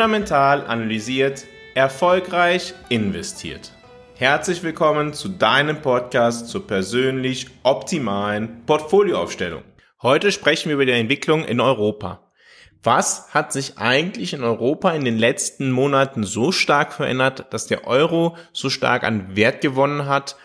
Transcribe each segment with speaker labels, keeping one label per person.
Speaker 1: Fundamental analysiert, erfolgreich investiert. Herzlich willkommen zu deinem Podcast zur persönlich optimalen Portfolioaufstellung. Heute sprechen wir über die Entwicklung in Europa. Was hat sich eigentlich in Europa in den letzten Monaten so stark verändert, dass der Euro so stark an Wert gewonnen hat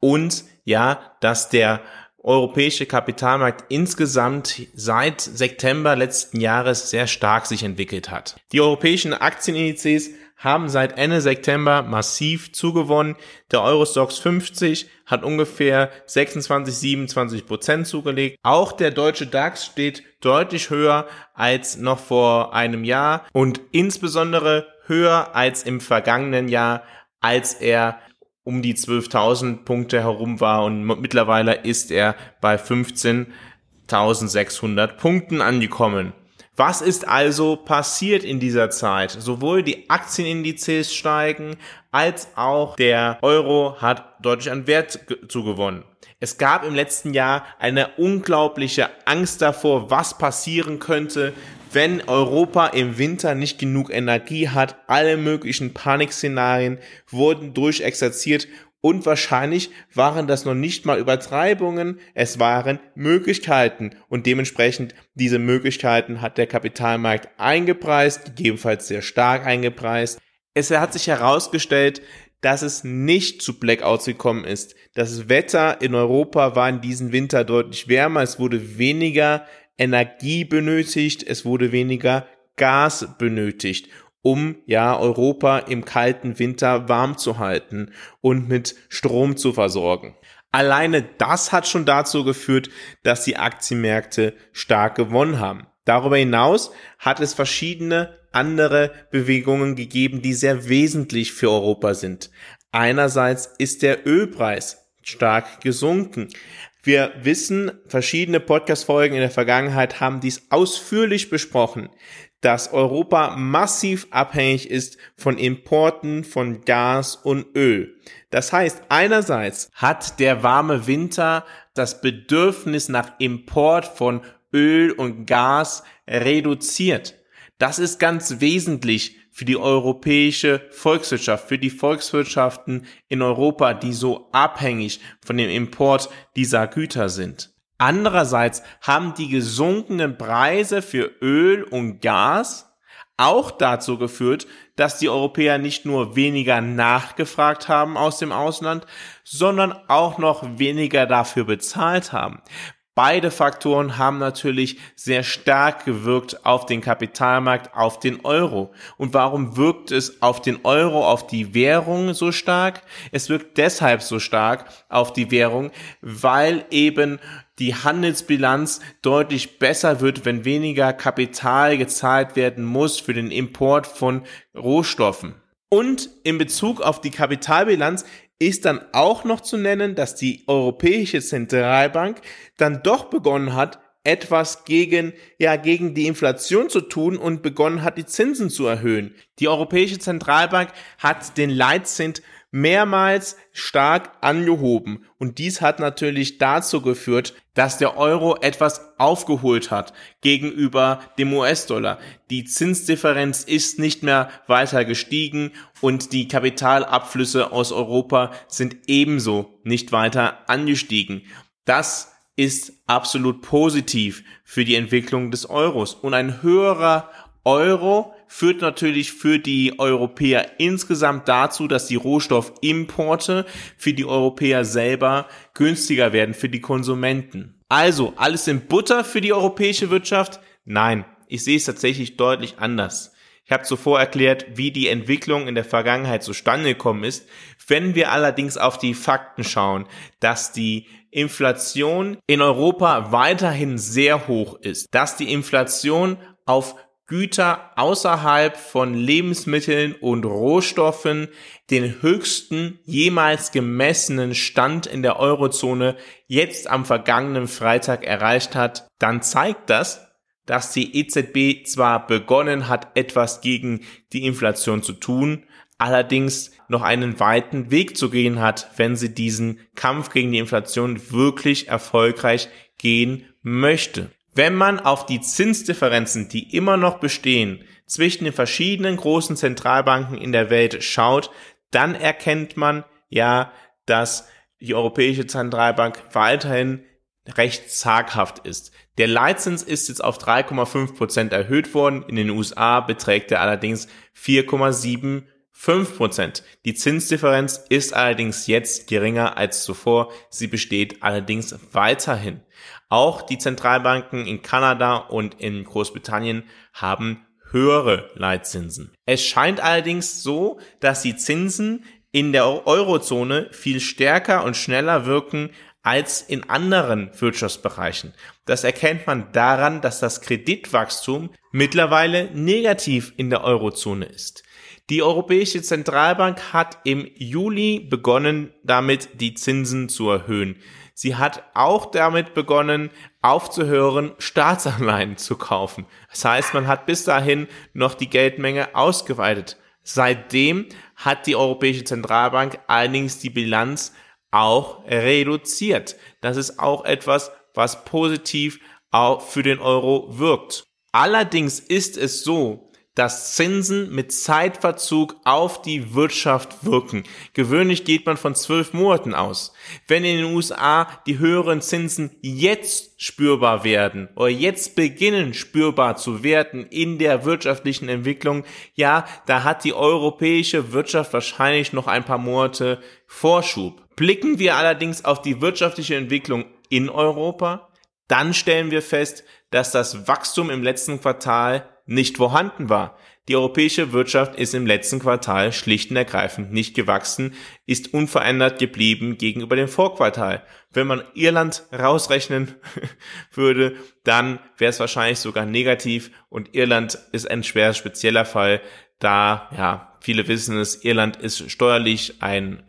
Speaker 1: und ja, dass der europäische Kapitalmarkt insgesamt seit September letzten Jahres sehr stark sich entwickelt hat. Die europäischen Aktienindizes haben seit Ende September massiv zugewonnen. Der Eurostox 50 hat ungefähr 26, 27 Prozent zugelegt. Auch der deutsche DAX steht deutlich höher als noch vor einem Jahr und insbesondere höher als im vergangenen Jahr, als er um die 12.000 Punkte herum war und mittlerweile ist er bei 15.600 Punkten angekommen. Was ist also passiert in dieser Zeit? Sowohl die Aktienindizes steigen, als auch der Euro hat deutlich an Wert zugewonnen. Es gab im letzten Jahr eine unglaubliche Angst davor, was passieren könnte, wenn Europa im Winter nicht genug Energie hat. Alle möglichen Panikszenarien wurden durchexerziert und wahrscheinlich waren das noch nicht mal Übertreibungen, es waren Möglichkeiten und dementsprechend diese Möglichkeiten hat der Kapitalmarkt eingepreist, gegebenenfalls sehr stark eingepreist. Es hat sich herausgestellt, dass es nicht zu Blackouts gekommen ist. Das Wetter in Europa war in diesem Winter deutlich wärmer, es wurde weniger Energie benötigt, es wurde weniger Gas benötigt um ja Europa im kalten Winter warm zu halten und mit Strom zu versorgen. Alleine das hat schon dazu geführt, dass die Aktienmärkte stark gewonnen haben. Darüber hinaus hat es verschiedene andere Bewegungen gegeben, die sehr wesentlich für Europa sind. Einerseits ist der Ölpreis stark gesunken. Wir wissen, verschiedene Podcast-Folgen in der Vergangenheit haben dies ausführlich besprochen dass Europa massiv abhängig ist von Importen von Gas und Öl. Das heißt, einerseits hat der warme Winter das Bedürfnis nach Import von Öl und Gas reduziert. Das ist ganz wesentlich für die europäische Volkswirtschaft, für die Volkswirtschaften in Europa, die so abhängig von dem Import dieser Güter sind. Andererseits haben die gesunkenen Preise für Öl und Gas auch dazu geführt, dass die Europäer nicht nur weniger nachgefragt haben aus dem Ausland, sondern auch noch weniger dafür bezahlt haben. Beide Faktoren haben natürlich sehr stark gewirkt auf den Kapitalmarkt, auf den Euro. Und warum wirkt es auf den Euro, auf die Währung so stark? Es wirkt deshalb so stark auf die Währung, weil eben die Handelsbilanz deutlich besser wird, wenn weniger Kapital gezahlt werden muss für den Import von Rohstoffen. Und in Bezug auf die Kapitalbilanz ist dann auch noch zu nennen, dass die Europäische Zentralbank dann doch begonnen hat, etwas gegen, ja, gegen die Inflation zu tun und begonnen hat, die Zinsen zu erhöhen. Die Europäische Zentralbank hat den Leitzins mehrmals stark angehoben und dies hat natürlich dazu geführt, dass der Euro etwas aufgeholt hat gegenüber dem US-Dollar. Die Zinsdifferenz ist nicht mehr weiter gestiegen und die Kapitalabflüsse aus Europa sind ebenso nicht weiter angestiegen. Das ist absolut positiv für die Entwicklung des Euros und ein höherer Euro führt natürlich für die Europäer insgesamt dazu, dass die Rohstoffimporte für die Europäer selber günstiger werden für die Konsumenten. Also, alles in Butter für die europäische Wirtschaft? Nein, ich sehe es tatsächlich deutlich anders. Ich habe zuvor erklärt, wie die Entwicklung in der Vergangenheit zustande gekommen ist. Wenn wir allerdings auf die Fakten schauen, dass die Inflation in Europa weiterhin sehr hoch ist, dass die Inflation auf Güter außerhalb von Lebensmitteln und Rohstoffen den höchsten jemals gemessenen Stand in der Eurozone jetzt am vergangenen Freitag erreicht hat, dann zeigt das, dass die EZB zwar begonnen hat, etwas gegen die Inflation zu tun, allerdings noch einen weiten Weg zu gehen hat, wenn sie diesen Kampf gegen die Inflation wirklich erfolgreich gehen möchte. Wenn man auf die Zinsdifferenzen, die immer noch bestehen, zwischen den verschiedenen großen Zentralbanken in der Welt schaut, dann erkennt man ja, dass die Europäische Zentralbank weiterhin recht zaghaft ist. Der Leitzins ist jetzt auf 3,5 Prozent erhöht worden, in den USA beträgt er allerdings 4,7 5%. Die Zinsdifferenz ist allerdings jetzt geringer als zuvor. Sie besteht allerdings weiterhin. Auch die Zentralbanken in Kanada und in Großbritannien haben höhere Leitzinsen. Es scheint allerdings so, dass die Zinsen in der Eurozone viel stärker und schneller wirken als in anderen Wirtschaftsbereichen. Das erkennt man daran, dass das Kreditwachstum mittlerweile negativ in der Eurozone ist. Die Europäische Zentralbank hat im Juli begonnen, damit die Zinsen zu erhöhen. Sie hat auch damit begonnen, aufzuhören, Staatsanleihen zu kaufen. Das heißt, man hat bis dahin noch die Geldmenge ausgeweitet. Seitdem hat die Europäische Zentralbank allerdings die Bilanz auch reduziert. Das ist auch etwas, was positiv auch für den Euro wirkt. Allerdings ist es so, dass Zinsen mit Zeitverzug auf die Wirtschaft wirken. Gewöhnlich geht man von zwölf Monaten aus. Wenn in den USA die höheren Zinsen jetzt spürbar werden oder jetzt beginnen spürbar zu werden in der wirtschaftlichen Entwicklung, ja, da hat die europäische Wirtschaft wahrscheinlich noch ein paar Monate Vorschub. Blicken wir allerdings auf die wirtschaftliche Entwicklung in Europa, dann stellen wir fest, dass das Wachstum im letzten Quartal nicht vorhanden war. Die europäische Wirtschaft ist im letzten Quartal schlicht und ergreifend nicht gewachsen, ist unverändert geblieben gegenüber dem Vorquartal. Wenn man Irland rausrechnen würde, dann wäre es wahrscheinlich sogar negativ und Irland ist ein schwer spezieller Fall, da, ja, viele wissen es, Irland ist steuerlich ein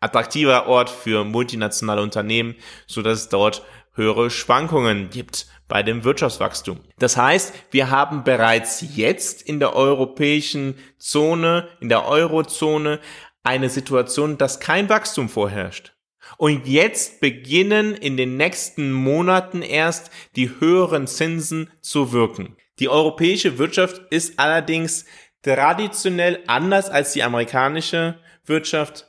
Speaker 1: attraktiver Ort für multinationale Unternehmen, so dass es dort höhere Schwankungen gibt bei dem Wirtschaftswachstum. Das heißt, wir haben bereits jetzt in der europäischen Zone, in der Eurozone eine Situation, dass kein Wachstum vorherrscht. Und jetzt beginnen in den nächsten Monaten erst die höheren Zinsen zu wirken. Die europäische Wirtschaft ist allerdings traditionell anders als die amerikanische Wirtschaft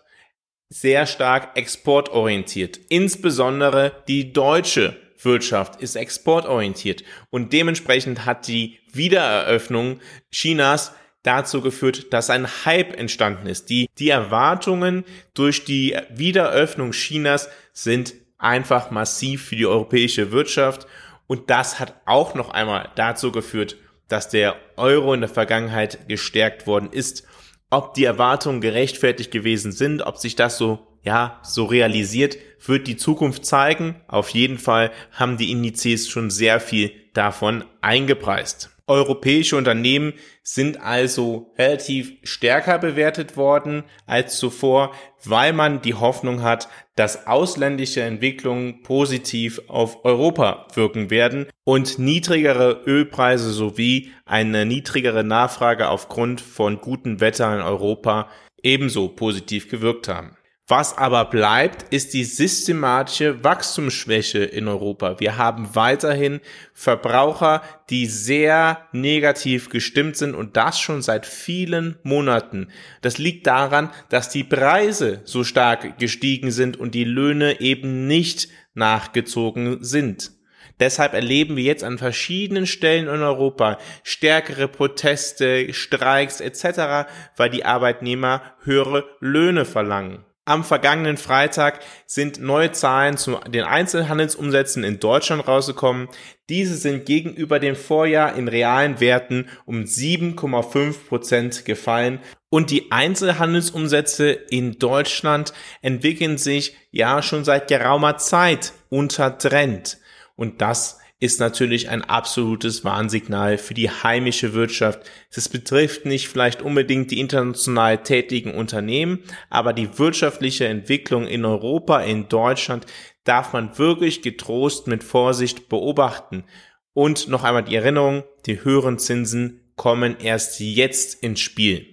Speaker 1: sehr stark exportorientiert. Insbesondere die deutsche Wirtschaft ist exportorientiert. Und dementsprechend hat die Wiedereröffnung Chinas dazu geführt, dass ein Hype entstanden ist. Die, die Erwartungen durch die Wiederöffnung Chinas sind einfach massiv für die europäische Wirtschaft. Und das hat auch noch einmal dazu geführt, dass der Euro in der Vergangenheit gestärkt worden ist ob die Erwartungen gerechtfertigt gewesen sind, ob sich das so, ja, so realisiert, wird die Zukunft zeigen. Auf jeden Fall haben die Indizes schon sehr viel davon eingepreist. Europäische Unternehmen sind also relativ stärker bewertet worden als zuvor, weil man die Hoffnung hat, dass ausländische Entwicklungen positiv auf Europa wirken werden und niedrigere Ölpreise sowie eine niedrigere Nachfrage aufgrund von gutem Wetter in Europa ebenso positiv gewirkt haben. Was aber bleibt, ist die systematische Wachstumsschwäche in Europa. Wir haben weiterhin Verbraucher, die sehr negativ gestimmt sind und das schon seit vielen Monaten. Das liegt daran, dass die Preise so stark gestiegen sind und die Löhne eben nicht nachgezogen sind. Deshalb erleben wir jetzt an verschiedenen Stellen in Europa stärkere Proteste, Streiks etc., weil die Arbeitnehmer höhere Löhne verlangen. Am vergangenen Freitag sind neue Zahlen zu den Einzelhandelsumsätzen in Deutschland rausgekommen. Diese sind gegenüber dem Vorjahr in realen Werten um 7,5 Prozent gefallen und die Einzelhandelsumsätze in Deutschland entwickeln sich ja schon seit geraumer Zeit unter Trend. Und das ist natürlich ein absolutes Warnsignal für die heimische Wirtschaft. Das betrifft nicht vielleicht unbedingt die international tätigen Unternehmen, aber die wirtschaftliche Entwicklung in Europa, in Deutschland darf man wirklich getrost mit Vorsicht beobachten. Und noch einmal die Erinnerung, die höheren Zinsen kommen erst jetzt ins Spiel.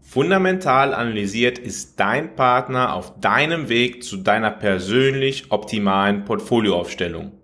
Speaker 1: Fundamental analysiert ist dein Partner auf deinem Weg zu deiner persönlich optimalen Portfolioaufstellung.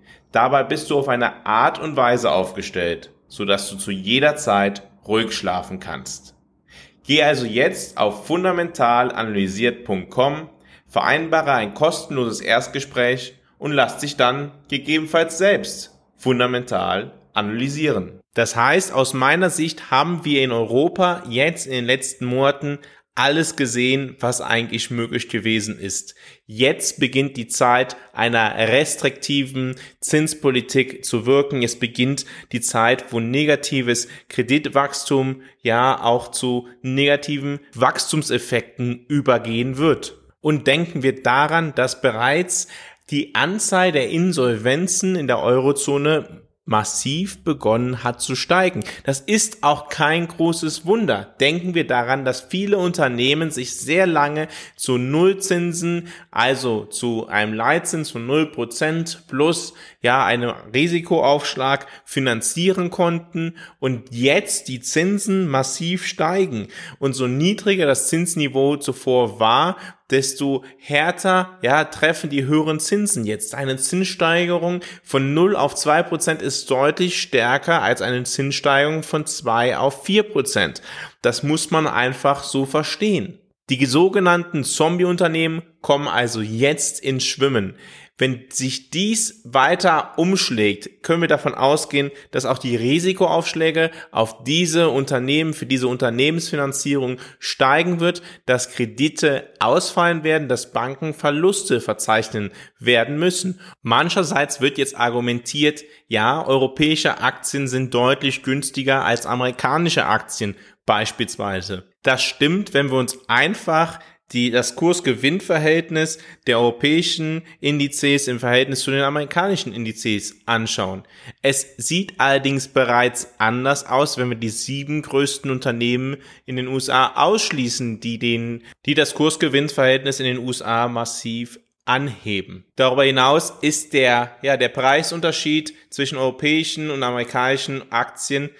Speaker 1: Dabei bist du auf eine Art und Weise aufgestellt, so dass du zu jeder Zeit ruhig schlafen kannst. Geh also jetzt auf fundamentalanalysiert.com, vereinbare ein kostenloses Erstgespräch und lass dich dann gegebenenfalls selbst fundamental analysieren. Das heißt, aus meiner Sicht haben wir in Europa jetzt in den letzten Monaten alles gesehen, was eigentlich möglich gewesen ist. Jetzt beginnt die Zeit einer restriktiven Zinspolitik zu wirken. Es beginnt die Zeit, wo negatives Kreditwachstum ja auch zu negativen Wachstumseffekten übergehen wird. Und denken wir daran, dass bereits die Anzahl der Insolvenzen in der Eurozone massiv begonnen hat zu steigen. Das ist auch kein großes Wunder. Denken wir daran, dass viele Unternehmen sich sehr lange zu Nullzinsen, also zu einem Leitzins von 0% plus ja einem Risikoaufschlag finanzieren konnten und jetzt die Zinsen massiv steigen. Und so niedriger das Zinsniveau zuvor war, desto härter ja, treffen die höheren Zinsen jetzt. Eine Zinssteigerung von 0 auf 2 Prozent ist deutlich stärker als eine Zinssteigerung von 2 auf 4 Prozent. Das muss man einfach so verstehen. Die sogenannten Zombie-Unternehmen kommen also jetzt ins Schwimmen. Wenn sich dies weiter umschlägt, können wir davon ausgehen, dass auch die Risikoaufschläge auf diese Unternehmen, für diese Unternehmensfinanzierung steigen wird, dass Kredite ausfallen werden, dass Banken Verluste verzeichnen werden müssen. Mancherseits wird jetzt argumentiert, ja, europäische Aktien sind deutlich günstiger als amerikanische Aktien beispielsweise. Das stimmt, wenn wir uns einfach die, das Kurs-Gewinn-Verhältnis der europäischen Indizes im Verhältnis zu den amerikanischen Indizes anschauen. Es sieht allerdings bereits anders aus, wenn wir die sieben größten Unternehmen in den USA ausschließen, die den, die das Kurs-Gewinn-Verhältnis in den USA massiv anheben. Darüber hinaus ist der, ja, der Preisunterschied zwischen europäischen und amerikanischen Aktien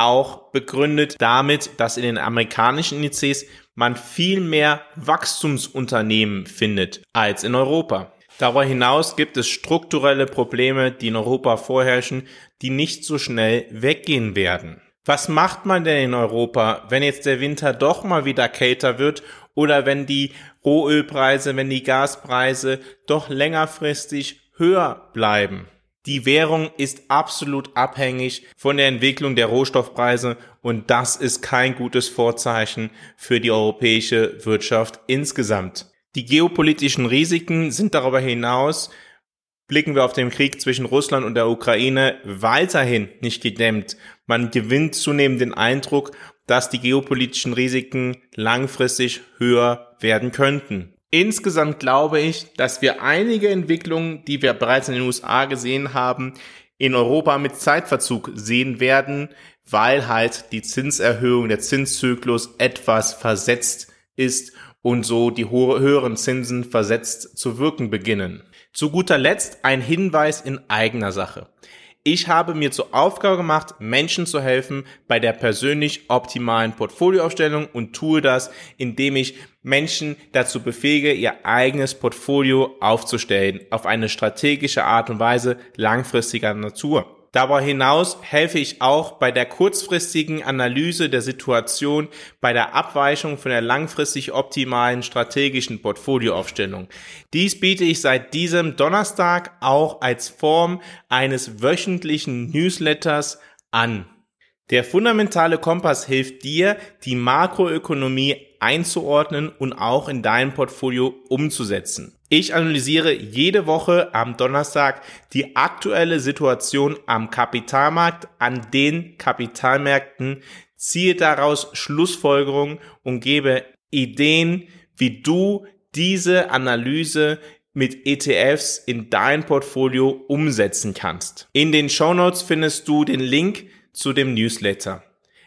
Speaker 1: auch begründet damit, dass in den amerikanischen Indizes man viel mehr Wachstumsunternehmen findet als in Europa. Darüber hinaus gibt es strukturelle Probleme, die in Europa vorherrschen, die nicht so schnell weggehen werden. Was macht man denn in Europa, wenn jetzt der Winter doch mal wieder kälter wird oder wenn die Rohölpreise, wenn die Gaspreise doch längerfristig höher bleiben? Die Währung ist absolut abhängig von der Entwicklung der Rohstoffpreise und das ist kein gutes Vorzeichen für die europäische Wirtschaft insgesamt. Die geopolitischen Risiken sind darüber hinaus, blicken wir auf den Krieg zwischen Russland und der Ukraine, weiterhin nicht gedämmt. Man gewinnt zunehmend den Eindruck, dass die geopolitischen Risiken langfristig höher werden könnten. Insgesamt glaube ich, dass wir einige Entwicklungen, die wir bereits in den USA gesehen haben, in Europa mit Zeitverzug sehen werden, weil halt die Zinserhöhung, der Zinszyklus etwas versetzt ist und so die höheren Zinsen versetzt zu wirken beginnen. Zu guter Letzt ein Hinweis in eigener Sache. Ich habe mir zur Aufgabe gemacht, Menschen zu helfen bei der persönlich optimalen Portfolioaufstellung und tue das, indem ich Menschen dazu befähige, ihr eigenes Portfolio aufzustellen, auf eine strategische Art und Weise langfristiger Natur. Darüber hinaus helfe ich auch bei der kurzfristigen Analyse der Situation, bei der Abweichung von der langfristig optimalen strategischen Portfolioaufstellung. Dies biete ich seit diesem Donnerstag auch als Form eines wöchentlichen Newsletters an. Der fundamentale Kompass hilft dir, die Makroökonomie einzuordnen und auch in dein Portfolio umzusetzen. Ich analysiere jede Woche am Donnerstag die aktuelle Situation am Kapitalmarkt, an den Kapitalmärkten, ziehe daraus Schlussfolgerungen und gebe Ideen, wie du diese Analyse mit ETFs in dein Portfolio umsetzen kannst. In den Show Notes findest du den Link zu dem Newsletter.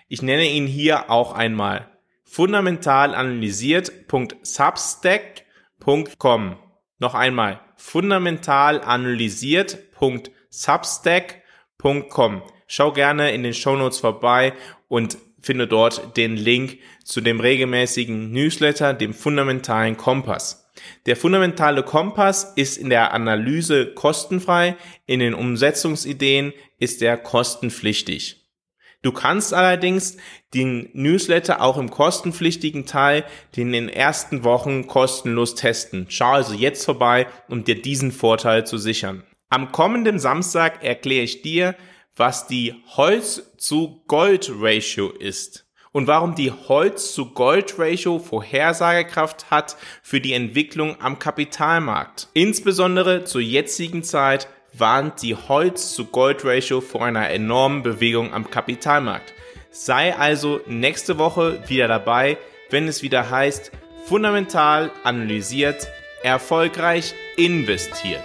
Speaker 1: Ich nenne ihn hier auch einmal fundamental analysiert.substack.com. Noch einmal fundamental analysiert.substack.com. Schau gerne in den Show Notes vorbei und finde dort den Link zu dem regelmäßigen Newsletter, dem fundamentalen Kompass. Der fundamentale Kompass ist in der Analyse kostenfrei, in den Umsetzungsideen ist er kostenpflichtig. Du kannst allerdings den Newsletter auch im kostenpflichtigen Teil in den ersten Wochen kostenlos testen. Schau also jetzt vorbei, um dir diesen Vorteil zu sichern. Am kommenden Samstag erkläre ich dir, was die Holz zu Gold Ratio ist und warum die Holz zu Gold Ratio Vorhersagekraft hat für die Entwicklung am Kapitalmarkt. Insbesondere zur jetzigen Zeit warnt die Holz zu Gold Ratio vor einer enormen Bewegung am Kapitalmarkt. Sei also nächste Woche wieder dabei, wenn es wieder heißt, fundamental analysiert, erfolgreich investiert.